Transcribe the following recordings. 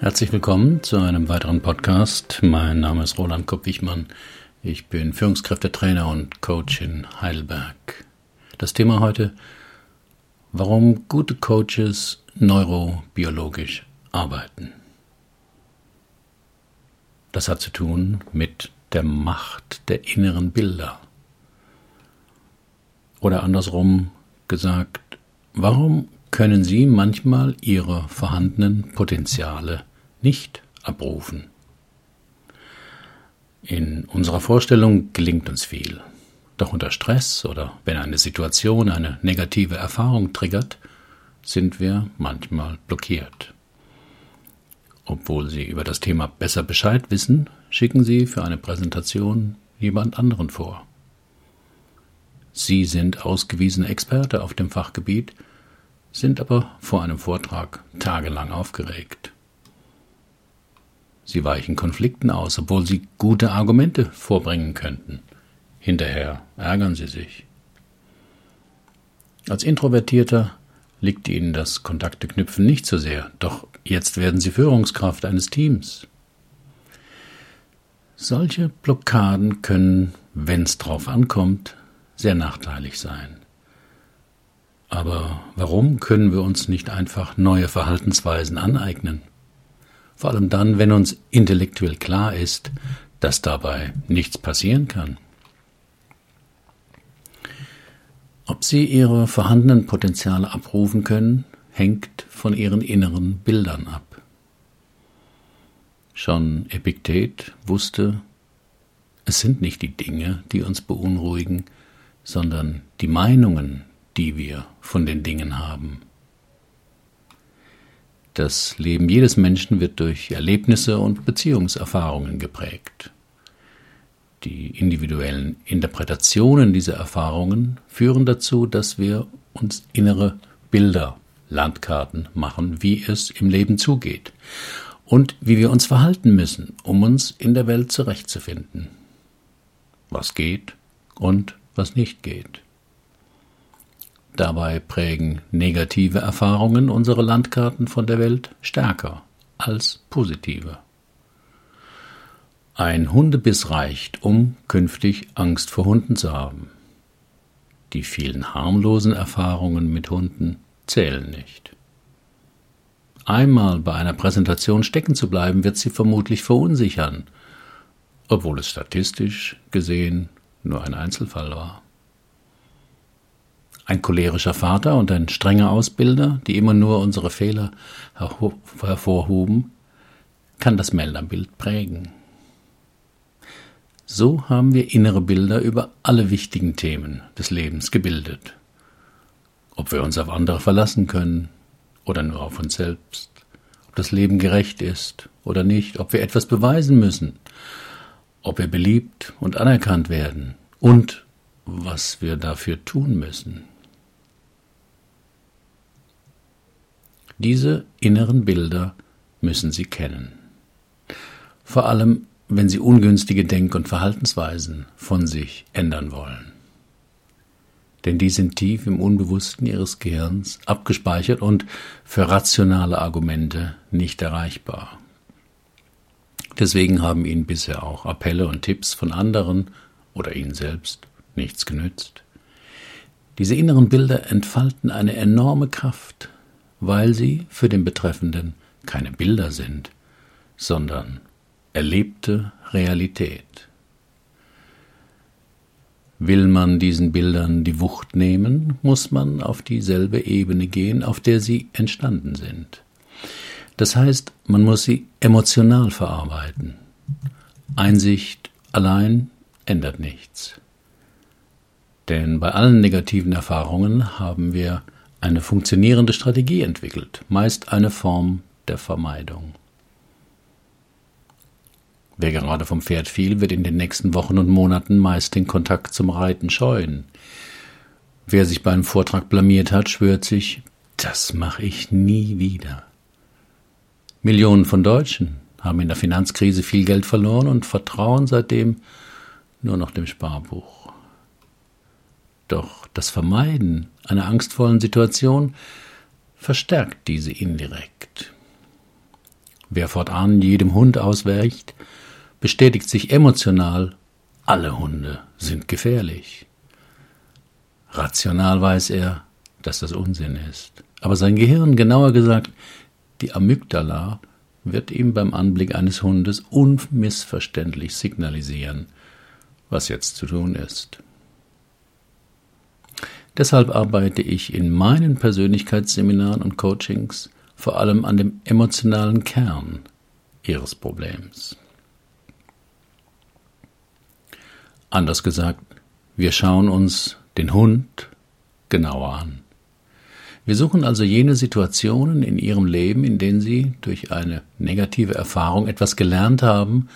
Herzlich willkommen zu einem weiteren Podcast. Mein Name ist Roland Kopp-Wichmann. Ich bin Führungskräftetrainer und Coach in Heidelberg. Das Thema heute, warum gute Coaches neurobiologisch arbeiten. Das hat zu tun mit der Macht der inneren Bilder. Oder andersrum gesagt, warum können Sie manchmal Ihre vorhandenen Potenziale nicht abrufen? In unserer Vorstellung gelingt uns viel. Doch unter Stress oder wenn eine Situation eine negative Erfahrung triggert, sind wir manchmal blockiert. Obwohl Sie über das Thema besser Bescheid wissen, schicken Sie für eine Präsentation jemand anderen vor. Sie sind ausgewiesener Experte auf dem Fachgebiet, sind aber vor einem Vortrag tagelang aufgeregt. Sie weichen Konflikten aus, obwohl sie gute Argumente vorbringen könnten. Hinterher ärgern sie sich. Als Introvertierter liegt Ihnen das Kontakteknüpfen nicht so sehr, doch jetzt werden Sie Führungskraft eines Teams. Solche Blockaden können, wenn es drauf ankommt, sehr nachteilig sein. Aber warum können wir uns nicht einfach neue Verhaltensweisen aneignen? Vor allem dann, wenn uns intellektuell klar ist, dass dabei nichts passieren kann. Ob Sie Ihre vorhandenen Potenziale abrufen können, hängt von Ihren inneren Bildern ab. Schon Epiktet wusste, es sind nicht die Dinge, die uns beunruhigen, sondern die Meinungen, die wir von den Dingen haben. Das Leben jedes Menschen wird durch Erlebnisse und Beziehungserfahrungen geprägt. Die individuellen Interpretationen dieser Erfahrungen führen dazu, dass wir uns innere Bilder, Landkarten machen, wie es im Leben zugeht und wie wir uns verhalten müssen, um uns in der Welt zurechtzufinden. Was geht und was nicht geht. Dabei prägen negative Erfahrungen unsere Landkarten von der Welt stärker als positive. Ein Hundebiss reicht, um künftig Angst vor Hunden zu haben. Die vielen harmlosen Erfahrungen mit Hunden zählen nicht. Einmal bei einer Präsentation stecken zu bleiben, wird sie vermutlich verunsichern, obwohl es statistisch gesehen nur ein Einzelfall war. Ein cholerischer Vater und ein strenger Ausbilder, die immer nur unsere Fehler hervorhoben, kann das Melderbild prägen. So haben wir innere Bilder über alle wichtigen Themen des Lebens gebildet. Ob wir uns auf andere verlassen können oder nur auf uns selbst, ob das Leben gerecht ist oder nicht, ob wir etwas beweisen müssen, ob wir beliebt und anerkannt werden und was wir dafür tun müssen. Diese inneren Bilder müssen Sie kennen. Vor allem wenn sie ungünstige Denk- und Verhaltensweisen von sich ändern wollen. Denn die sind tief im Unbewussten ihres Gehirns abgespeichert und für rationale Argumente nicht erreichbar. Deswegen haben ihnen bisher auch Appelle und Tipps von anderen oder ihnen selbst nichts genützt. Diese inneren Bilder entfalten eine enorme Kraft, weil sie für den Betreffenden keine Bilder sind, sondern erlebte Realität. Will man diesen Bildern die Wucht nehmen, muss man auf dieselbe Ebene gehen, auf der sie entstanden sind. Das heißt, man muss sie emotional verarbeiten. Einsicht allein ändert nichts. Denn bei allen negativen Erfahrungen haben wir eine funktionierende Strategie entwickelt, meist eine Form der Vermeidung. Wer gerade vom Pferd fiel, wird in den nächsten Wochen und Monaten meist den Kontakt zum Reiten scheuen. Wer sich beim Vortrag blamiert hat, schwört sich, das mache ich nie wieder. Millionen von Deutschen haben in der Finanzkrise viel Geld verloren und vertrauen seitdem nur noch dem Sparbuch. Doch das Vermeiden einer angstvollen Situation verstärkt diese indirekt. Wer fortan jedem Hund ausweicht, bestätigt sich emotional, alle Hunde sind gefährlich. Rational weiß er, dass das Unsinn ist. Aber sein Gehirn, genauer gesagt, die Amygdala, wird ihm beim Anblick eines Hundes unmissverständlich signalisieren, was jetzt zu tun ist. Deshalb arbeite ich in meinen Persönlichkeitsseminaren und Coachings vor allem an dem emotionalen Kern ihres Problems. Anders gesagt, wir schauen uns den Hund genauer an. Wir suchen also jene Situationen in ihrem Leben, in denen sie durch eine negative Erfahrung etwas gelernt haben,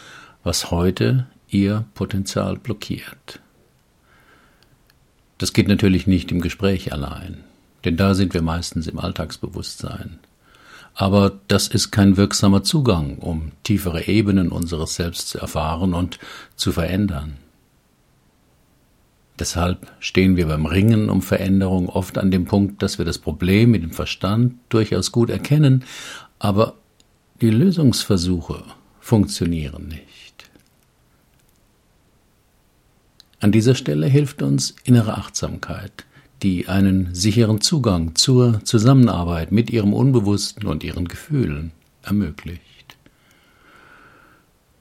was heute ihr Potenzial blockiert. Das geht natürlich nicht im Gespräch allein, denn da sind wir meistens im Alltagsbewusstsein. Aber das ist kein wirksamer Zugang, um tiefere Ebenen unseres Selbst zu erfahren und zu verändern. Deshalb stehen wir beim Ringen um Veränderung oft an dem Punkt, dass wir das Problem mit dem Verstand durchaus gut erkennen, aber die Lösungsversuche funktionieren nicht. An dieser Stelle hilft uns innere Achtsamkeit, die einen sicheren Zugang zur Zusammenarbeit mit ihrem Unbewussten und ihren Gefühlen ermöglicht.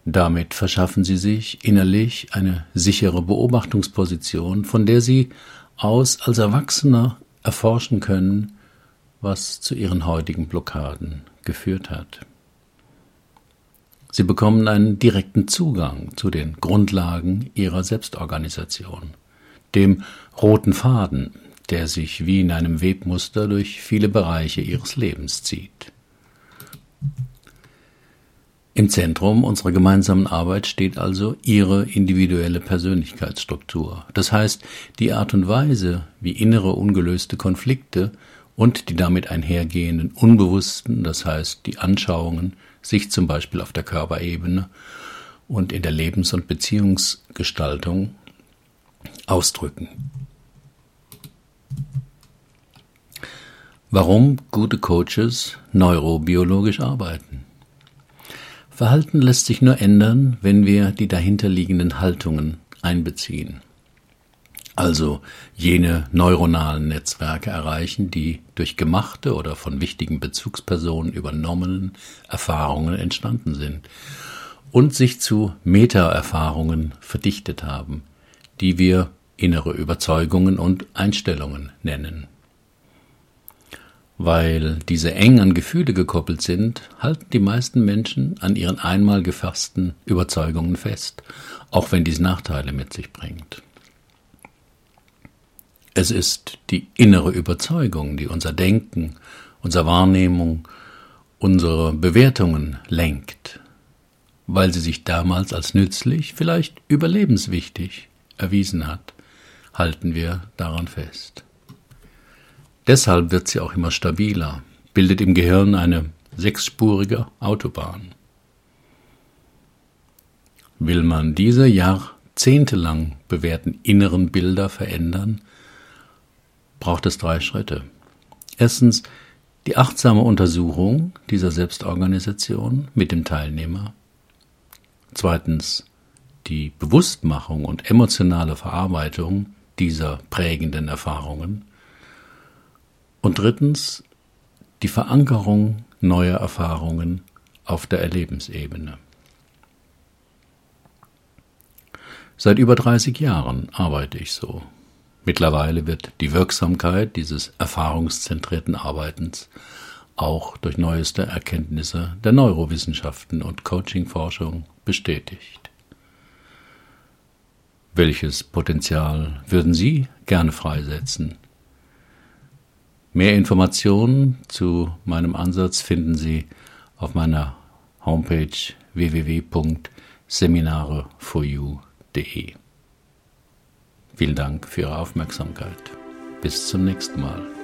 Damit verschaffen sie sich innerlich eine sichere Beobachtungsposition, von der sie aus als Erwachsener erforschen können, was zu ihren heutigen Blockaden geführt hat. Sie bekommen einen direkten Zugang zu den Grundlagen ihrer Selbstorganisation, dem roten Faden, der sich wie in einem Webmuster durch viele Bereiche ihres Lebens zieht. Im Zentrum unserer gemeinsamen Arbeit steht also Ihre individuelle Persönlichkeitsstruktur. Das heißt, die Art und Weise, wie innere ungelöste Konflikte und die damit einhergehenden unbewussten, das heißt die Anschauungen, sich zum Beispiel auf der Körperebene und in der Lebens- und Beziehungsgestaltung ausdrücken. Warum gute Coaches neurobiologisch arbeiten? Verhalten lässt sich nur ändern, wenn wir die dahinterliegenden Haltungen einbeziehen. Also jene neuronalen Netzwerke erreichen, die durch gemachte oder von wichtigen Bezugspersonen übernommenen Erfahrungen entstanden sind und sich zu Meta-Erfahrungen verdichtet haben, die wir innere Überzeugungen und Einstellungen nennen. Weil diese eng an Gefühle gekoppelt sind, halten die meisten Menschen an ihren einmal gefassten Überzeugungen fest, auch wenn dies Nachteile mit sich bringt. Es ist die innere Überzeugung, die unser Denken, unsere Wahrnehmung, unsere Bewertungen lenkt, weil sie sich damals als nützlich, vielleicht überlebenswichtig erwiesen hat, halten wir daran fest. Deshalb wird sie auch immer stabiler, bildet im Gehirn eine sechsspurige Autobahn. Will man diese jahrzehntelang bewährten inneren Bilder verändern, braucht es drei Schritte. Erstens die achtsame Untersuchung dieser Selbstorganisation mit dem Teilnehmer. Zweitens die Bewusstmachung und emotionale Verarbeitung dieser prägenden Erfahrungen. Und drittens die Verankerung neuer Erfahrungen auf der Erlebensebene. Seit über 30 Jahren arbeite ich so. Mittlerweile wird die Wirksamkeit dieses erfahrungszentrierten Arbeitens auch durch neueste Erkenntnisse der Neurowissenschaften und Coachingforschung bestätigt. Welches Potenzial würden Sie gerne freisetzen, Mehr Informationen zu meinem Ansatz finden Sie auf meiner Homepage www.seminare4u.de. Vielen Dank für Ihre Aufmerksamkeit. Bis zum nächsten Mal.